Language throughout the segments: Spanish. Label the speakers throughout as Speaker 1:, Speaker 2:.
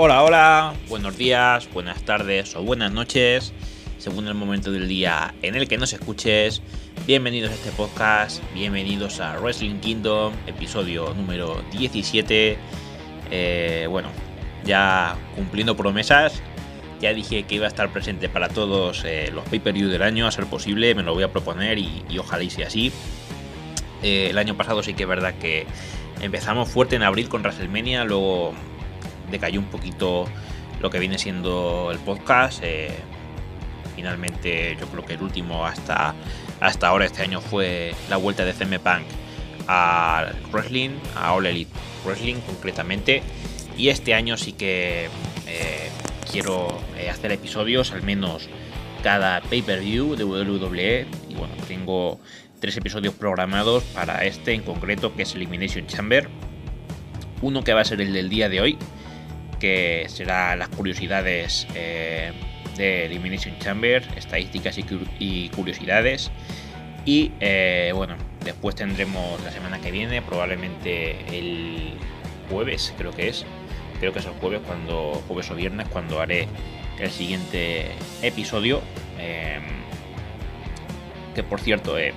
Speaker 1: Hola, hola, buenos días, buenas tardes o buenas noches, según el momento del día en el que nos escuches. Bienvenidos a este podcast, bienvenidos a Wrestling Kingdom, episodio número 17. Eh, bueno, ya cumpliendo promesas, ya dije que iba a estar presente para todos eh, los pay-per-view del año, a ser posible, me lo voy a proponer y, ojalá y sea así. Eh, el año pasado sí que es verdad que empezamos fuerte en abril con WrestleMania, luego decayó un poquito lo que viene siendo el podcast. Eh, finalmente yo creo que el último hasta, hasta ahora este año fue la vuelta de CM Punk a Wrestling, a All Elite Wrestling concretamente. Y este año sí que eh, quiero eh, hacer episodios, al menos cada pay-per-view de WWE. Y bueno, tengo tres episodios programados para este en concreto, que es Elimination Chamber. Uno que va a ser el del día de hoy, que será las curiosidades eh, de Elimination Chamber, estadísticas y, curiosidades. Y eh, bueno, después tendremos la semana que viene, probablemente el jueves, creo que es. Creo que es el jueves, cuando jueves o viernes, cuando haré el siguiente episodio. Em, que por cierto, eh,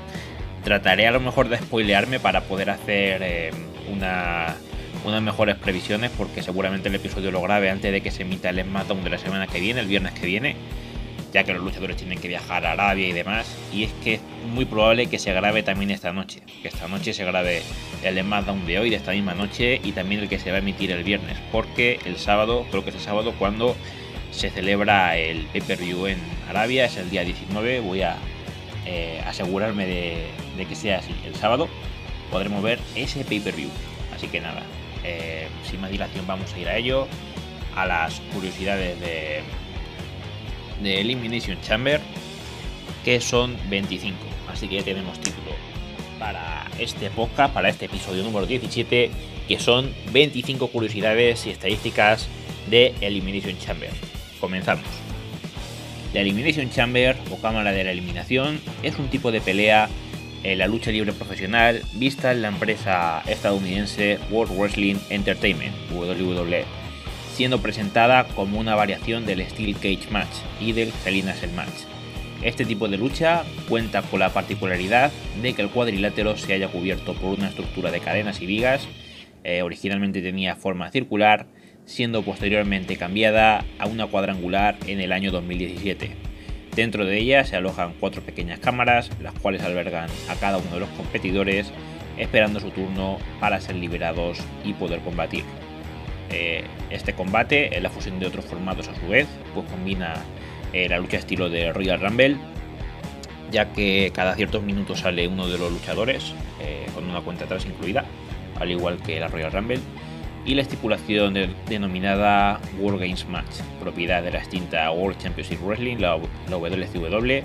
Speaker 1: trataré a lo mejor de spoilearme para poder hacer em, una unas mejores previsiones porque seguramente el episodio lo grabe antes de que se emita el SmackDown de la semana que viene, el viernes que viene, ya que los luchadores tienen que viajar a Arabia y demás. Y es que es muy probable que se grabe también esta noche, que esta noche se grabe el SmackDown de hoy, de esta misma noche, y también el que se va a emitir el viernes, porque el sábado, creo que es el sábado cuando se celebra el pay-per-view en Arabia, es el día 19, voy a eh, asegurarme de, de que sea así. El sábado podremos ver ese pay-per-view. Así que nada, eh, sin más dilación vamos a ir a ello, a las curiosidades de, de Elimination Chamber, que son 25. Así que ya tenemos título para este podcast, para este episodio número 17, que son 25 curiosidades y estadísticas de Elimination Chamber. Comenzamos. La Elimination Chamber o cámara de la eliminación es un tipo de pelea en la lucha libre profesional vista en la empresa estadounidense World Wrestling Entertainment, WWE, siendo presentada como una variación del Steel Cage Match y del Hell in Match. Este tipo de lucha cuenta con la particularidad de que el cuadrilátero se haya cubierto por una estructura de cadenas y vigas, eh, originalmente tenía forma circular, siendo posteriormente cambiada a una cuadrangular en el año 2017 Dentro de ella se alojan cuatro pequeñas cámaras, las cuales albergan a cada uno de los competidores, esperando su turno para ser liberados y poder combatir. Eh, este combate, en la fusión de otros formatos a su vez, pues combina eh, la lucha estilo de Royal Rumble, ya que cada ciertos minutos sale uno de los luchadores, eh, con una cuenta atrás incluida, al igual que la Royal Rumble, y la estipulación denominada World Games Match, propiedad de la extinta World Championship Wrestling, la, WCW,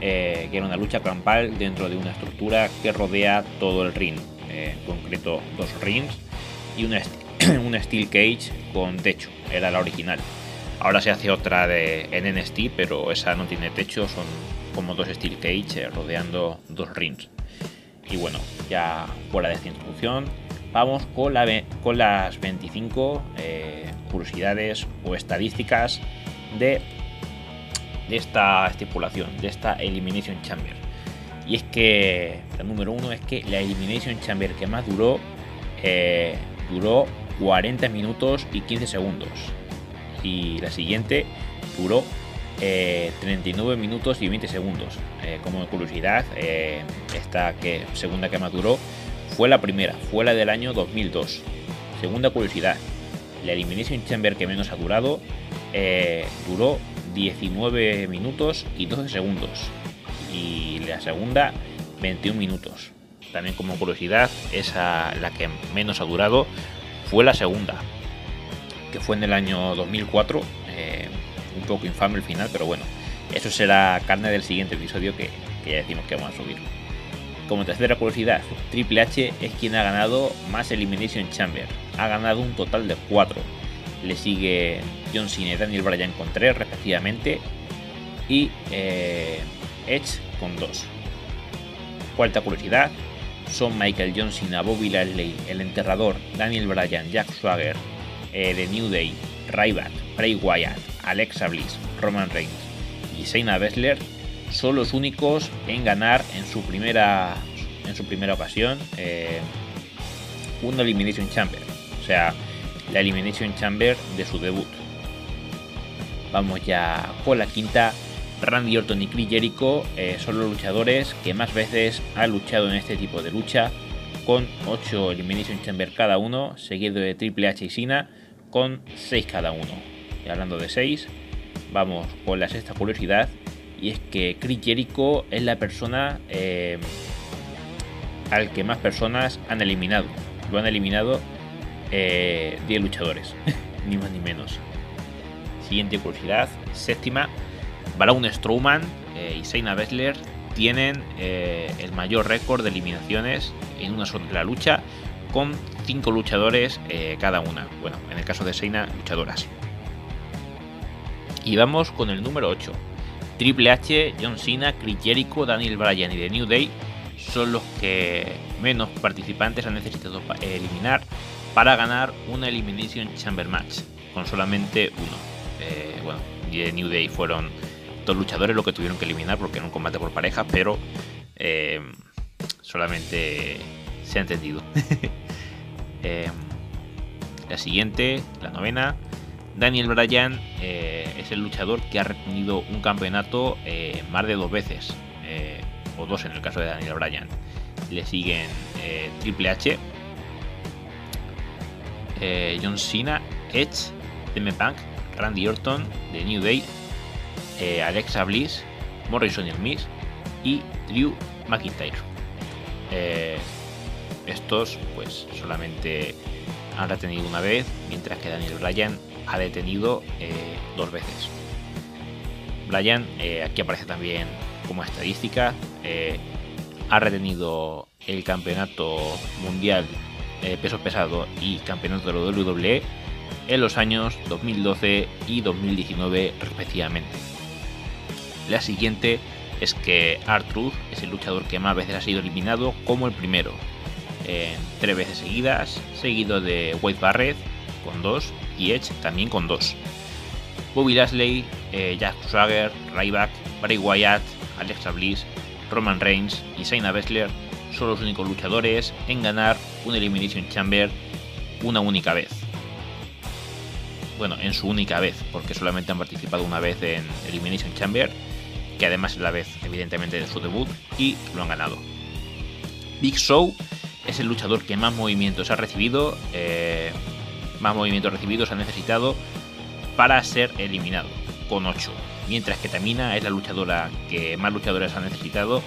Speaker 1: eh, que era una lucha campal dentro de una estructura que rodea todo el ring, eh, en concreto dos rings y una, una steel cage con techo, era la original. Ahora se hace otra de, en NST, pero esa no tiene techo, son como dos steel cage eh, rodeando dos rings. Y bueno, ya fuera de esta introducción, vamos con, las 25 eh, curiosidades o estadísticas de, esta estipulación, de esta Elimination Chamber. Y es que el número uno es que la Elimination Chamber que más duró eh, duró 40 minutos y 15 segundos. Y la siguiente duró 39 eh, minutos y 20 segundos. como curiosidad, esta que segunda que más duró fue la primera, fue la del año 2002. Segunda curiosidad, la Elimination Chamber que menos ha durado eh, duró 19 minutos y 12 segundos. Y la segunda, 21 minutos. También como curiosidad, esa la que menos ha durado fue la segunda, que fue en el año 2004. Eh, un poco infame el final, pero bueno, eso será carne del siguiente episodio que, que ya decimos que vamos a subir. Como tercera curiosidad, Triple H es quien ha ganado más Elimination Chamber. Ha ganado un total de 4. Le sigue John Cena y Daniel Bryan con 3 respectivamente. Y eh, Edge con 2. Cuarta curiosidad, son Michael John Cena, Bobby Lashley, El Enterrador, Daniel Bryan, Jack Swagger, eh, de New Day Ryback, Bray Wyatt, Alexa Bliss, Roman Reigns y Shayna Baszler son los únicos en ganar en su primera, en su primera ocasión eh, un Elimination Chamber. O sea, la Elimination Chamber de su debut. Vamos ya con la quinta. Randy Orton y Chris Jericho eh, son los luchadores que más veces han luchado en este tipo de lucha, con 8 Elimination Chamber cada uno, seguido de Triple H y Cena con 6 cada uno. Y hablando de 6, vamos con la sexta curiosidad, y es que Chris Jericho es la persona eh, al que más personas han eliminado. Lo han eliminado 10 eh, luchadores, ni más ni menos. Siguiente curiosidad, séptima, Braun Strowman eh, y Shayna Baszler tienen el mayor récord de eliminaciones en una sola lucha, con 5 luchadores cada una. Bueno, en el caso de Shayna, luchadoras. Y vamos con el número 8. Triple H, John Cena, Chris Jericho, Daniel Bryan y The New Day son los que menos participantes han necesitado eliminar para ganar una Elimination Chamber Match, con solamente uno. Eh, bueno, y The New Day fueron dos luchadores los que tuvieron que eliminar porque era un combate por pareja, pero eh, solamente se ha entendido. Eh, la siguiente, la novena, Daniel Bryan eh, es el luchador que ha retenido un campeonato eh, más de dos veces, eh, o dos en el caso de Daniel Bryan. Le siguen Triple H, John Cena, Edge, CM Punk, Randy Orton, The New Day, Alexa Bliss, Morrison y el Miz y Drew McIntyre. estos pues solamente han retenido una vez, mientras que Daniel Bryan ha detenido eh, dos veces. Bryan, eh, aquí aparece también como estadística, eh, ha retenido el campeonato mundial peso pesado y campeonato de la WWE en los años 2012 y 2019 respectivamente. La siguiente es que Artruth es el luchador que más veces ha sido eliminado como el primero, tres veces seguidas, seguido de Wade Barrett con dos y Edge también con dos. Bobby Lashley, eh, Jack Swagger, Ryback, Bray Wyatt, Alexa Bliss, Roman Reigns y Shayna Baszler son los únicos luchadores en ganar un Elimination Chamber una única vez. Bueno, en su única vez, porque solamente han participado una vez en Elimination Chamber, que además es la vez evidentemente de su debut, y lo han ganado. Big Show es el luchador que más movimientos ha recibido, eh, más movimientos recibidos ha necesitado para ser eliminado, con 8. Mientras que Tamina es la luchadora que más luchadores ha necesitado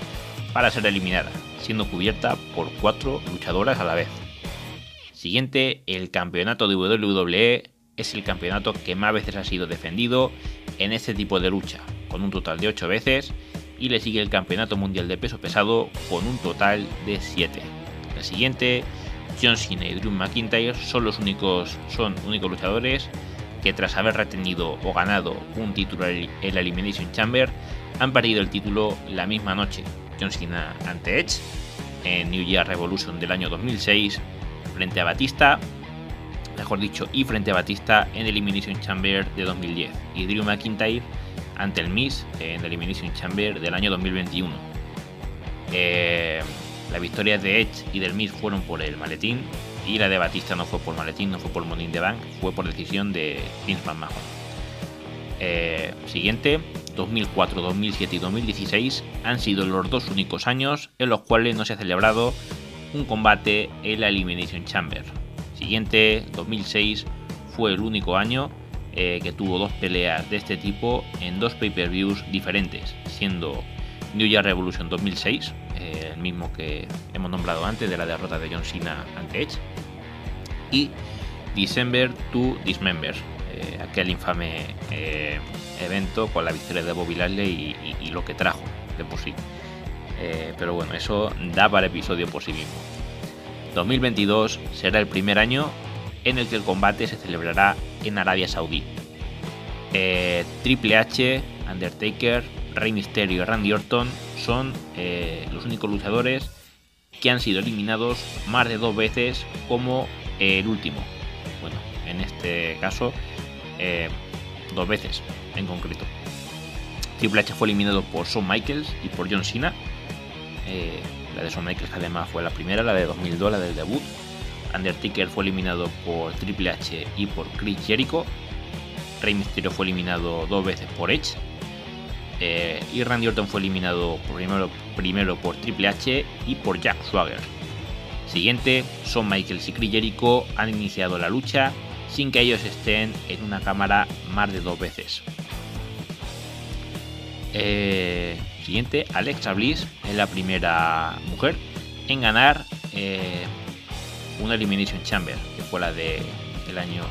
Speaker 1: para ser eliminada, siendo cubierta por 4 luchadoras a la vez. Siguiente, el campeonato de WWE es el campeonato que más veces ha sido defendido en este tipo de lucha, con un total de 8 veces, y le sigue el campeonato mundial de peso pesado con un total de 7. La siguiente, John Cena y Drew McIntyre son los únicos, son únicos luchadores que tras haber retenido o ganado un título en la Elimination Chamber han perdido el título la misma noche. John Cena ante Edge en New Year Revolution del año 2006 frente a Batista, mejor dicho, y frente a Batista en Elimination Chamber de 2010 y Drew McIntyre ante el Miz en Elimination Chamber del año 2021. Eh, la victoria de Edge y del Miz fueron por el maletín y la de Batista no fue por maletín, no fue por Money in the Bank, fue por decisión de Vince McMahon. Eh, siguiente, 2004, 2007 y 2016 han sido los dos únicos años en los cuales no se ha celebrado un combate en la Elimination Chamber. Siguiente, 2006 fue el único año eh, que tuvo dos peleas de este tipo en dos pay-per-views diferentes, siendo New Year Revolution 2006, eh, el mismo que hemos nombrado antes de la derrota de John Cena ante Edge, y December to Dismember, eh, aquel infame eh, evento con la victoria de Bobby Lashley y, lo que trajo de por sí. pero bueno, eso da para episodio por sí mismo. 2022 será el primer año en el que el combate se celebrará en Arabia Saudí. Triple H, Undertaker, Rey Mysterio y Randy Orton son eh, los únicos luchadores que han sido eliminados más de dos veces como el último. Bueno, en este caso dos veces en concreto. Triple H fue eliminado por Shawn Michaels y por John Cena. la de Shawn Michaels además fue la primera, la de 2002, la del debut. Undertaker fue eliminado por Triple H y por Chris Jericho. Rey Mysterio fue eliminado dos veces por Edge. Eh, y Randy Orton fue eliminado primero, por Triple H y por Jack Swagger. Siguiente, Son Michaels y Chris Jericho han iniciado la lucha sin que ellos estén en una cámara más de dos veces. Eh, siguiente, Alexa Bliss es la primera mujer en ganar eh, una Elimination Chamber, que fue la del año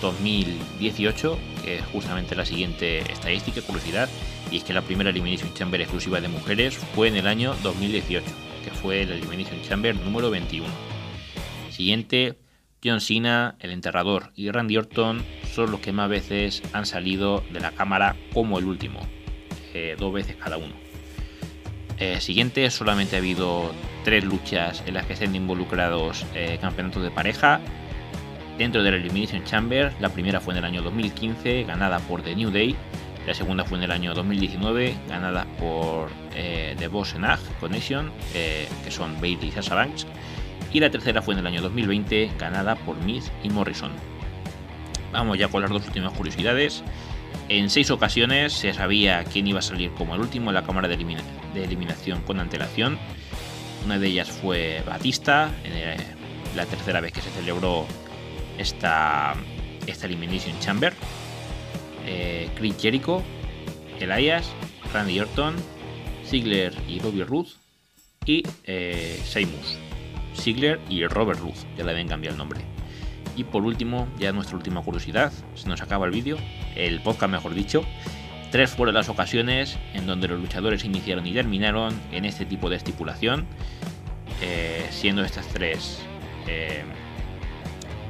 Speaker 1: 2018, que es justamente la siguiente estadística, curiosidad, y es que la primera Elimination Chamber exclusiva de mujeres fue en el año 2018, que fue la Elimination Chamber número 21. Siguiente, John Cena, el enterrador y Randy Orton son los que más veces han salido de la cámara como el último, eh, dos veces cada uno. Eh, siguiente, solamente ha habido tres luchas en las que estén involucrados eh, campeonatos de pareja. Dentro de la Elimination Chamber, la primera fue en el año 2015, ganada por The New Day. La segunda fue en el año 2019, ganada por eh, The Boss and Connection, que son Bailey y Sasha Banks. Y la tercera fue en el año 2020, ganada por Miz y Morrison. Vamos ya con las dos últimas curiosidades. En seis ocasiones se sabía quién iba a salir como el último en la cámara de, eliminación con antelación. Una de ellas fue Batista, en la tercera vez que se celebró esta, esta Elimination Chamber. Eh, Jericho, Elias, Randy Orton, Ziggler y Bobby Ruth y eh, Seymour. Ziggler y Robert Ruth, ya le habían cambiado el nombre. Y por último, ya nuestra última curiosidad, se nos acaba el vídeo, el podcast mejor dicho. Tres fueron las ocasiones en donde los luchadores iniciaron y terminaron en este tipo de estipulación, eh, siendo estas tres eh,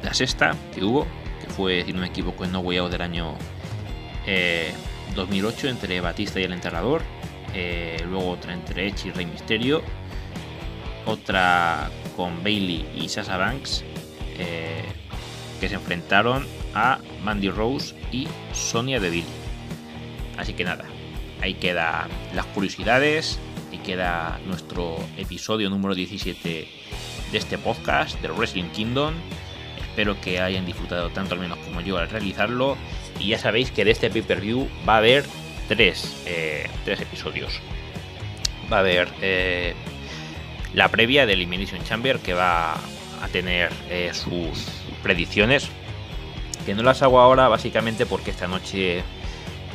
Speaker 1: la sexta que hubo, que fue, si no me equivoco, en No Way Out del año 2008 eh, entre Batista y el Enterrador, luego otra entre Edge y Rey Misterio, otra con Bailey y Sasha Banks, que se enfrentaron a Mandy Rose y Sonia Deville. Así que nada, ahí queda las curiosidades, y queda nuestro episodio número 17 de este podcast de Wrestling Kingdom. Espero que hayan disfrutado tanto al menos como yo al realizarlo. Y ya sabéis que de este pay-per-view va a haber tres, eh, episodios. Va a haber eh, la previa de Elimination Chamber que va a tener eh, sus predicciones, que no las hago ahora básicamente porque esta noche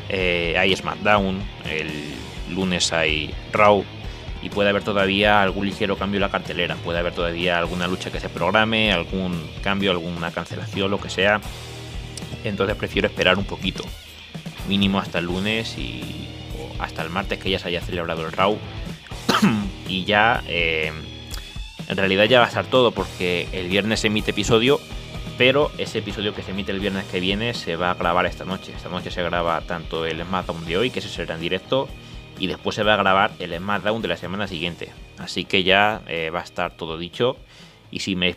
Speaker 1: hay SmackDown, el lunes hay Raw y puede haber todavía algún ligero cambio en la cartelera, puede haber todavía alguna lucha que se programe, algún cambio, alguna cancelación, lo que sea. Entonces prefiero esperar un poquito, mínimo hasta el lunes y hasta el martes que ya se haya celebrado el Raw y ya eh, en realidad ya va a estar todo porque el viernes se emite episodio pero ese episodio que se emite el viernes que viene se va a grabar esta noche. Esta noche se graba tanto el SmackDown de hoy, que se será en directo, y después se va a grabar el SmackDown de la semana siguiente. Así que ya eh, va a estar todo dicho. Y si me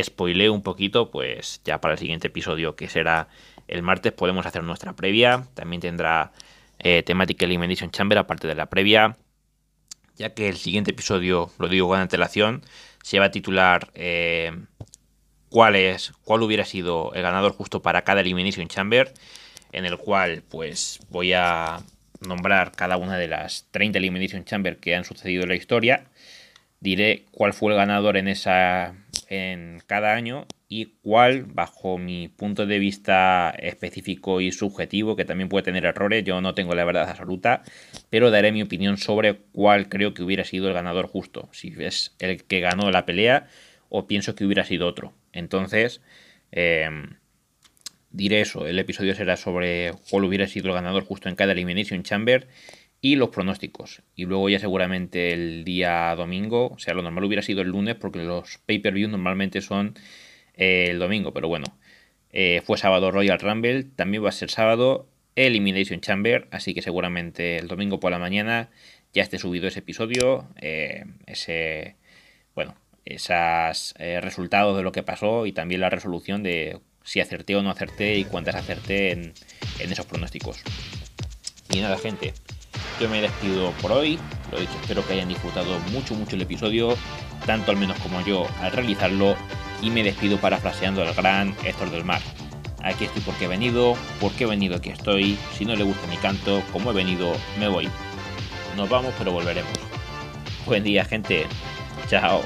Speaker 1: spoileo un poquito, pues ya para el siguiente episodio, que será el martes, podemos hacer nuestra previa. También tendrá eh, temática Elimination Chamber, aparte de la previa. Ya que el siguiente episodio, lo digo con antelación, se va a titular eh, cuál cuál hubiera sido el ganador justo para cada Elimination Chamber, en el cual pues voy a nombrar cada una de las 30 Elimination Chamber que han sucedido en la historia. Diré cuál fue el ganador en esa en cada año y cuál, bajo mi punto de vista específico y subjetivo, que también puede tener errores, yo no tengo la verdad absoluta, pero daré mi opinión sobre cuál creo que hubiera sido el ganador justo, si es el que ganó la pelea o pienso que hubiera sido otro. Entonces, em, diré eso. El episodio será sobre cuál hubiera sido el ganador justo en cada Elimination Chamber y los pronósticos. Y luego ya seguramente el día domingo, o sea, lo normal hubiera sido el lunes porque los pay-per-view normalmente son eh, el domingo, pero bueno. Eh, fue sábado Royal Rumble, también va a ser sábado Elimination Chamber, así que seguramente el domingo por la mañana ya esté subido ese episodio, eh, ese, bueno, esos resultados de lo que pasó y también la resolución de si acerté o no acerté y cuántas acerté en, esos pronósticos. Y nada, gente, yo me despido por hoy. Lo dicho, espero que hayan disfrutado mucho, mucho el episodio, tanto al menos como yo al realizarlo. Y me despido parafraseando al gran Héctor del Mar. Aquí estoy porque he venido, porque he venido aquí estoy. Si no le gusta mi canto, como he venido, me voy. Nos vamos, pero volveremos. Buen día, gente. Chao.